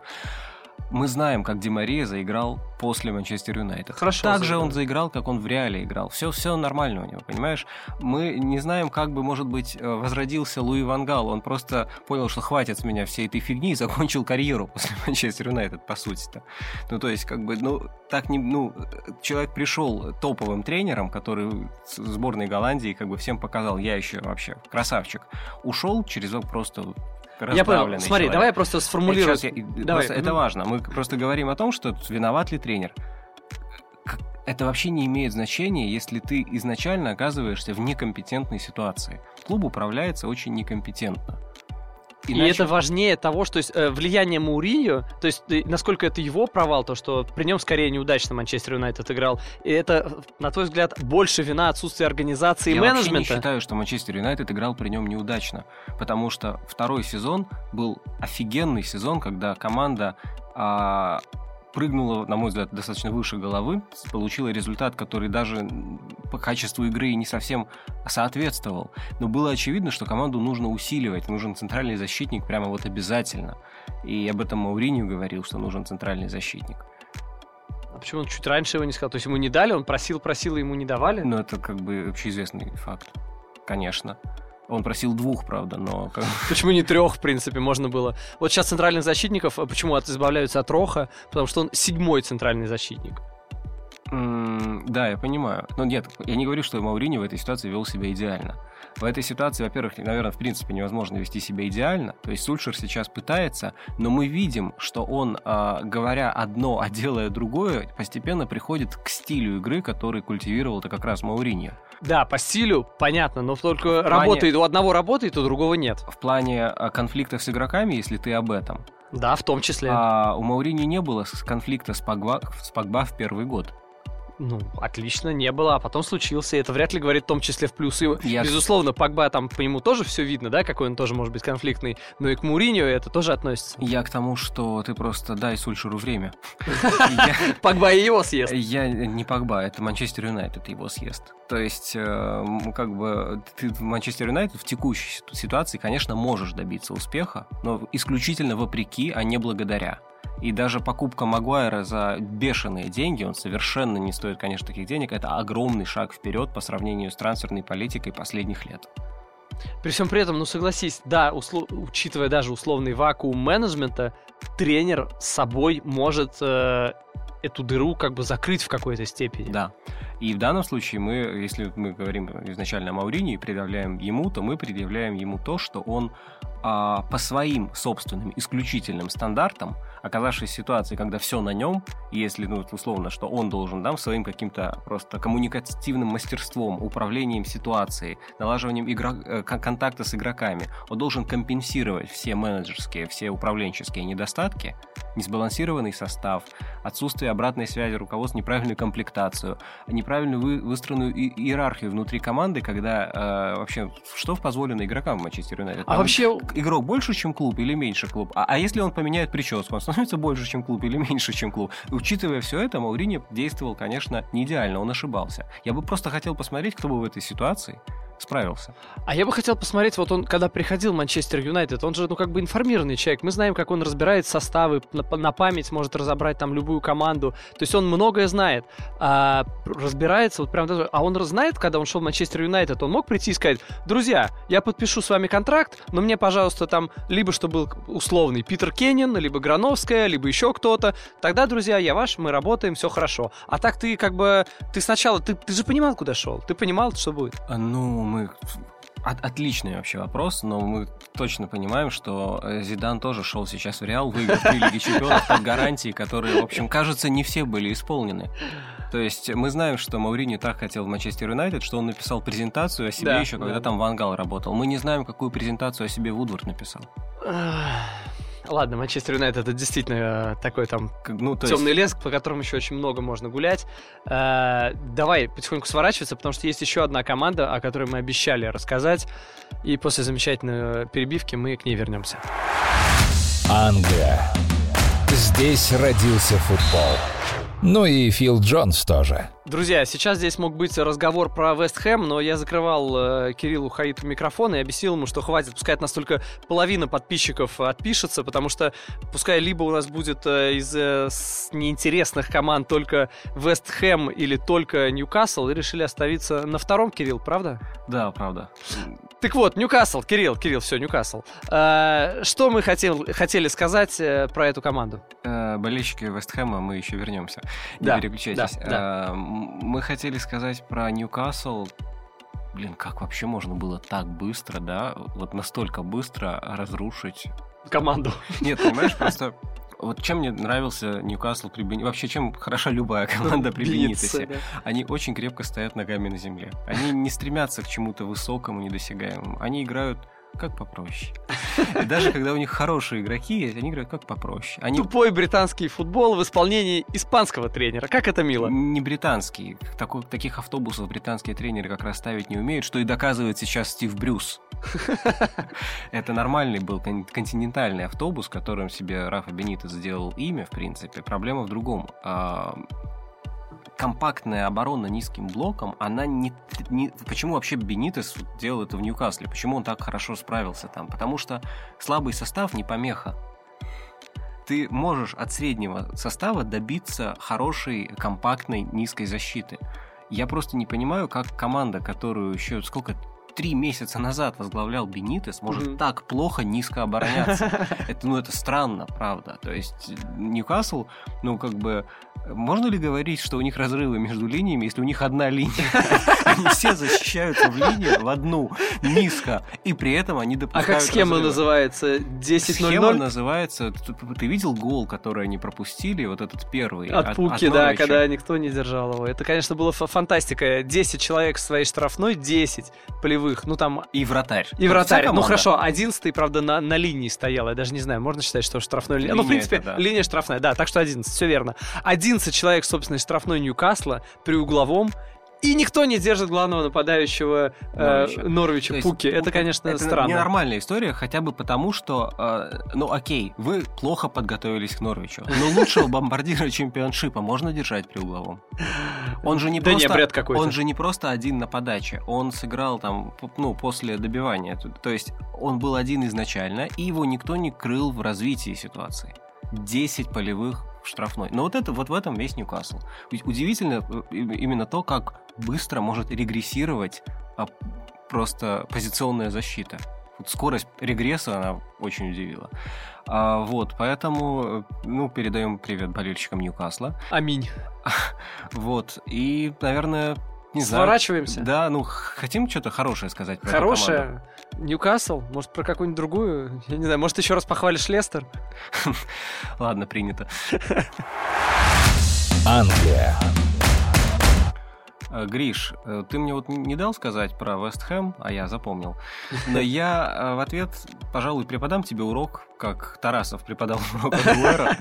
Мы знаем, как Ди Мария заиграл после Манчестер Юнайтед. Хорошо. Так же он заиграл, как он в Реале играл. Все, все нормально у него, понимаешь? Мы не знаем, как бы, может быть, э, возродился Луи Вангал. Он просто понял, что хватит с меня всей этой фигни и закончил карьеру после Манчестер Юнайтед, по сути-то. Ну, то есть, как бы, ну, так не... Ну, человек пришел топовым тренером, который сборной Голландии как бы всем показал, я еще вообще красавчик. Ушел через просто я понял. Смотри, человек. давай я просто сформулирую. Я, давай. Просто, это важно. Мы просто говорим о том, что виноват ли тренер. Это вообще не имеет значения, если ты изначально оказываешься в некомпетентной ситуации. Клуб управляется очень некомпетентно. Иначе... И это важнее того, что есть, э, влияние Мауриньо, то есть насколько это его провал, то, что при нем скорее неудачно Манчестер Юнайтед играл, и это, на твой взгляд, больше вина отсутствия организации Я и менеджмента? Я вообще не считаю, что Манчестер Юнайтед играл при нем неудачно, потому что второй сезон был офигенный сезон, когда команда а, прыгнула, на мой взгляд, достаточно выше головы, получила результат, который даже по качеству игры не совсем соответствовал. Но было очевидно, что команду нужно усиливать, нужен центральный защитник прямо вот обязательно. И об этом Мауринию говорил, что нужен центральный защитник. А почему он чуть раньше его не сказал? То есть ему не дали, он просил, просил, и ему не давали? Ну, это как бы общеизвестный факт. Конечно. Он просил двух, правда, но... Почему не трех, в принципе, можно было? Вот сейчас центральных защитников, а почему избавляются от Роха? Потому что он седьмой центральный защитник. Mm, да, я понимаю. Но нет, я не говорю, что Маурини в этой ситуации вел себя идеально. В этой ситуации, во-первых, наверное, в принципе невозможно вести себя идеально. То есть Сульшер сейчас пытается, но мы видим, что он, э, говоря одно, а делая другое, постепенно приходит к стилю игры, который культивировал это как раз Мауриньо. Да, по стилю понятно, но только плане... работает, у одного работает, у другого нет. В плане а, конфликтов с игроками, если ты об этом. Да, в том числе. А у Маурини не было конфликта с Погба, с Погба в первый год. Ну, отлично, не было, а потом случился. И это вряд ли говорит в том числе в плюсы. Я... Безусловно, Погба там по нему тоже все видно, да, какой он тоже может быть конфликтный. Но и к Муринью это тоже относится. Я к тому, что ты просто дай Сульшеру время. Погба и его съест. Я не Погба, это Манчестер Юнайтед его съест. То есть, э, как бы, ты в Манчестер Юнайтед в текущей ситуации, конечно, можешь добиться успеха, но исключительно вопреки, а не благодаря. И даже покупка Магуайра за бешеные деньги, он совершенно не стоит, конечно, таких денег, это огромный шаг вперед по сравнению с трансферной политикой последних лет. При всем при этом, ну согласись, да, услов... учитывая даже условный вакуум менеджмента, тренер с собой может э, эту дыру как бы закрыть в какой-то степени. Да. И в данном случае мы, если мы говорим изначально о Маурине и предъявляем ему, то мы предъявляем ему то, что он а, по своим собственным исключительным стандартам оказавшись в ситуации, когда все на нем, если, ну, условно, что он должен, да, своим каким-то просто коммуникативным мастерством, управлением ситуацией, налаживанием игра... Э, контакта с игроками, он должен компенсировать все менеджерские, все управленческие недостатки, несбалансированный состав, отсутствие обратной связи руководства, неправильную комплектацию, неправильную вы... выстроенную иерархию внутри команды, когда э, вообще что позволено игрокам в Манчестер Юнайтед? А вообще игрок больше, чем клуб или меньше клуб? А, а если он поменяет прическу, он становится больше, чем клуб или меньше, чем клуб. учитывая все это, Маурини действовал, конечно, не идеально, он ошибался. Я бы просто хотел посмотреть, кто бы в этой ситуации справился. А я бы хотел посмотреть, вот он, когда приходил в Манчестер Юнайтед, он же, ну, как бы информированный человек. Мы знаем, как он разбирает составы, на, на память может разобрать там любую команду. То есть он многое знает. А, разбирается, вот прям даже... А он знает, когда он шел в Манчестер Юнайтед, он мог прийти и сказать, друзья, я подпишу с вами контракт, но мне, пожалуйста, там, либо что был условный Питер Кеннин, либо Грановская, либо еще кто-то. Тогда, друзья, я ваш, мы работаем, все хорошо. А так ты как бы, ты сначала, ты, ты же понимал, куда шел, ты понимал, что будет. А, ну, мы от, отличный вообще вопрос, но мы точно понимаем, что э, Зидан тоже шел сейчас в Реал, выиграл три Лиги Чемпионов под гарантии, которые, в общем, кажется, не все были исполнены. То есть мы знаем, что Маурини так хотел в Манчестер Юнайтед, что он написал презентацию о себе да, еще, когда да. там Вангал работал. Мы не знаем, какую презентацию о себе Вудвард написал. Ладно, Манчестер Юнайтед это действительно э, такой там ну, темный есть... лес, по которому еще очень много можно гулять. Э, давай потихоньку сворачиваться, потому что есть еще одна команда, о которой мы обещали рассказать. И после замечательной перебивки мы к ней вернемся. Англия. Здесь родился футбол. Ну и Фил Джонс тоже. Друзья, сейчас здесь мог быть разговор про Вест Хэм, но я закрывал э, Кириллу Хаиту микрофон и объяснил ему, что хватит, пускай настолько половина подписчиков отпишется, потому что пускай либо у нас будет э, из э, неинтересных команд только Вест Хэм или только Ньюкасл, и решили оставиться на втором, Кирилл, правда? Да, правда. Так вот, Ньюкасл, Кирилл, Кирилл, все, Ньюкасл. Э, что мы хотел, хотели сказать э, про эту команду? Э, болельщики Вест Хэма, мы еще вернемся. Не да, переключайтесь. Да, да. Мы хотели сказать про Ньюкасл. Блин, как вообще можно было так быстро, да, вот настолько быстро разрушить команду? Нет, понимаешь, просто вот чем мне нравился Ньюкасл при Бенитесе, вообще чем хороша любая команда при Бенитесе, да. они очень крепко стоят ногами на земле. Они не стремятся к чему-то высокому, недосягаемому. Они играют как попроще. И даже когда у них хорошие игроки они играют как попроще. Они... Тупой британский футбол в исполнении испанского тренера. Как это мило? Не британский. Такой, таких автобусов британские тренеры как раз ставить не умеют, что и доказывает сейчас Стив Брюс. Это нормальный был континентальный автобус, которым себе Рафа Бенитес сделал имя, в принципе. Проблема в другом а, компактная оборона низким блоком, она не, не... Почему вообще Бенитес делал это в Ньюкасле? Почему он так хорошо справился там? Потому что слабый состав не помеха. Ты можешь от среднего состава добиться хорошей, компактной, низкой защиты. Я просто не понимаю, как команда, которую еще сколько три месяца назад возглавлял Бенитес, может mm-hmm. так плохо низко обороняться. Это, ну, это странно, правда. То есть Ньюкасл, ну, как бы, можно ли говорить, что у них разрывы между линиями, если у них одна линия? Они все защищаются в линию, в одну, низко, и при этом они допускают А как схема называется? 10-0-0? Схема называется... Ты видел гол, который они пропустили, вот этот первый? От Пуки, да, когда никто не держал его. Это, конечно, была фантастика. 10 человек в своей штрафной, 10 полевых, ну там... И вратарь. И вратарь. Ну хорошо, 11 правда, на, на линии стоял. Я даже не знаю, можно считать, что штрафной... Линия, ну, в принципе, это, да. линия штрафная, да, так что 11, все верно. 11 человек в собственной штрафной Ньюкасла при угловом, и никто не держит главного нападающего э, Норвича, Пуки. Это, конечно, это странно. ненормальная история, хотя бы потому, что, э, ну окей, вы плохо подготовились к Норвичу, но лучшего бомбардира чемпионшипа можно держать при угловом. Он же не да просто, не, какой-то. он же не просто один на подаче, он сыграл там, ну после добивания, то есть он был один изначально, и его никто не крыл в развитии ситуации. 10 полевых штрафной. Но вот это вот в этом весь Ньюкасл. Ведь удивительно э, именно то, как быстро может регрессировать а, просто позиционная защита. Вот скорость регресса она очень удивила. А, вот, поэтому, э, ну, передаем привет болельщикам Ньюкасла. Аминь. Вот, и, наверное, не Сворачиваемся? Знаю. Да, ну, хотим что-то хорошее сказать про Хорошее? Ньюкасл? Может, про какую-нибудь другую? Я не знаю, может, еще раз похвалишь Лестер? Ладно, принято. Англия. Э, Гриш, э, ты мне вот не дал сказать про Вест Хэм, а я запомнил. Но я э, в ответ, пожалуй, преподам тебе урок, как Тарасов преподал урок Дуэра,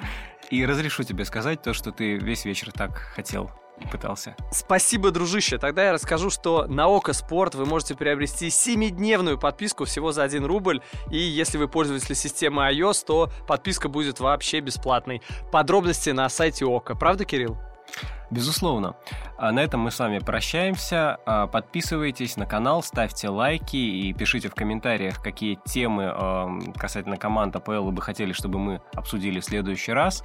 и разрешу тебе сказать то, что ты весь вечер так хотел пытался. Спасибо, дружище. Тогда я расскажу, что на Око Спорт вы можете приобрести 7-дневную подписку всего за 1 рубль. И если вы пользователь системы iOS, то подписка будет вообще бесплатной. Подробности на сайте Око. Правда, Кирилл? Безусловно. А на этом мы с вами прощаемся. А, подписывайтесь на канал, ставьте лайки и пишите в комментариях, какие темы касательно команд АПЛ вы бы хотели, чтобы мы обсудили в следующий раз.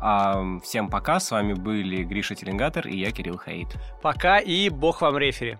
А, всем пока. С вами были Гриша Теленгатор и я, Кирилл Хаид. Пока и бог вам рефери.